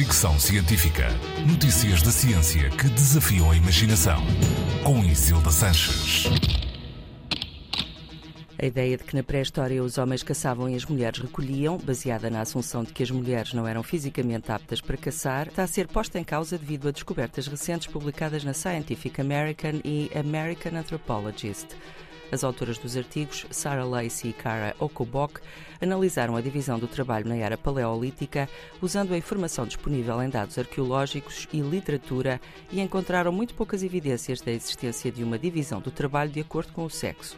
Fricção Científica. Notícias da ciência que desafiam a imaginação. Com Isilda Sanches. A ideia de que na pré-história os homens caçavam e as mulheres recolhiam, baseada na assunção de que as mulheres não eram fisicamente aptas para caçar, está a ser posta em causa devido a descobertas recentes publicadas na Scientific American e American Anthropologist. As autoras dos artigos, Sarah Lacey e Kara Okobok, analisaram a divisão do trabalho na era paleolítica usando a informação disponível em dados arqueológicos e literatura e encontraram muito poucas evidências da existência de uma divisão do trabalho de acordo com o sexo.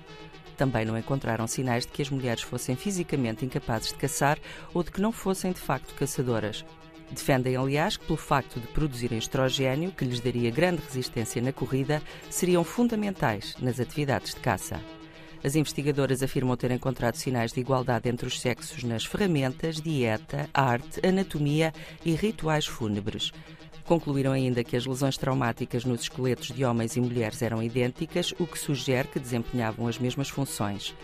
Também não encontraram sinais de que as mulheres fossem fisicamente incapazes de caçar ou de que não fossem de facto caçadoras. Defendem, aliás, que pelo facto de produzirem estrogênio, que lhes daria grande resistência na corrida, seriam fundamentais nas atividades de caça. As investigadoras afirmam ter encontrado sinais de igualdade entre os sexos nas ferramentas, dieta, arte, anatomia e rituais fúnebres. Concluíram ainda que as lesões traumáticas nos esqueletos de homens e mulheres eram idênticas, o que sugere que desempenhavam as mesmas funções.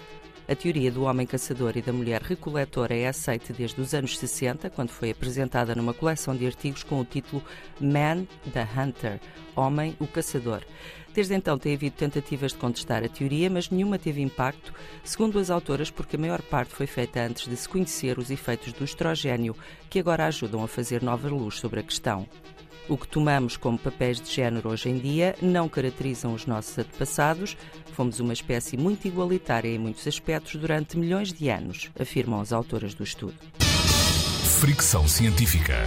A teoria do homem caçador e da mulher recoletora é aceita desde os anos 60, quando foi apresentada numa coleção de artigos com o título Man the Hunter Homem o Caçador. Desde então tem havido tentativas de contestar a teoria, mas nenhuma teve impacto, segundo as autoras, porque a maior parte foi feita antes de se conhecer os efeitos do estrogênio, que agora ajudam a fazer nova luz sobre a questão. O que tomamos como papéis de género hoje em dia não caracterizam os nossos antepassados. Fomos uma espécie muito igualitária em muitos aspectos durante milhões de anos, afirmam as autoras do estudo. Fricção científica.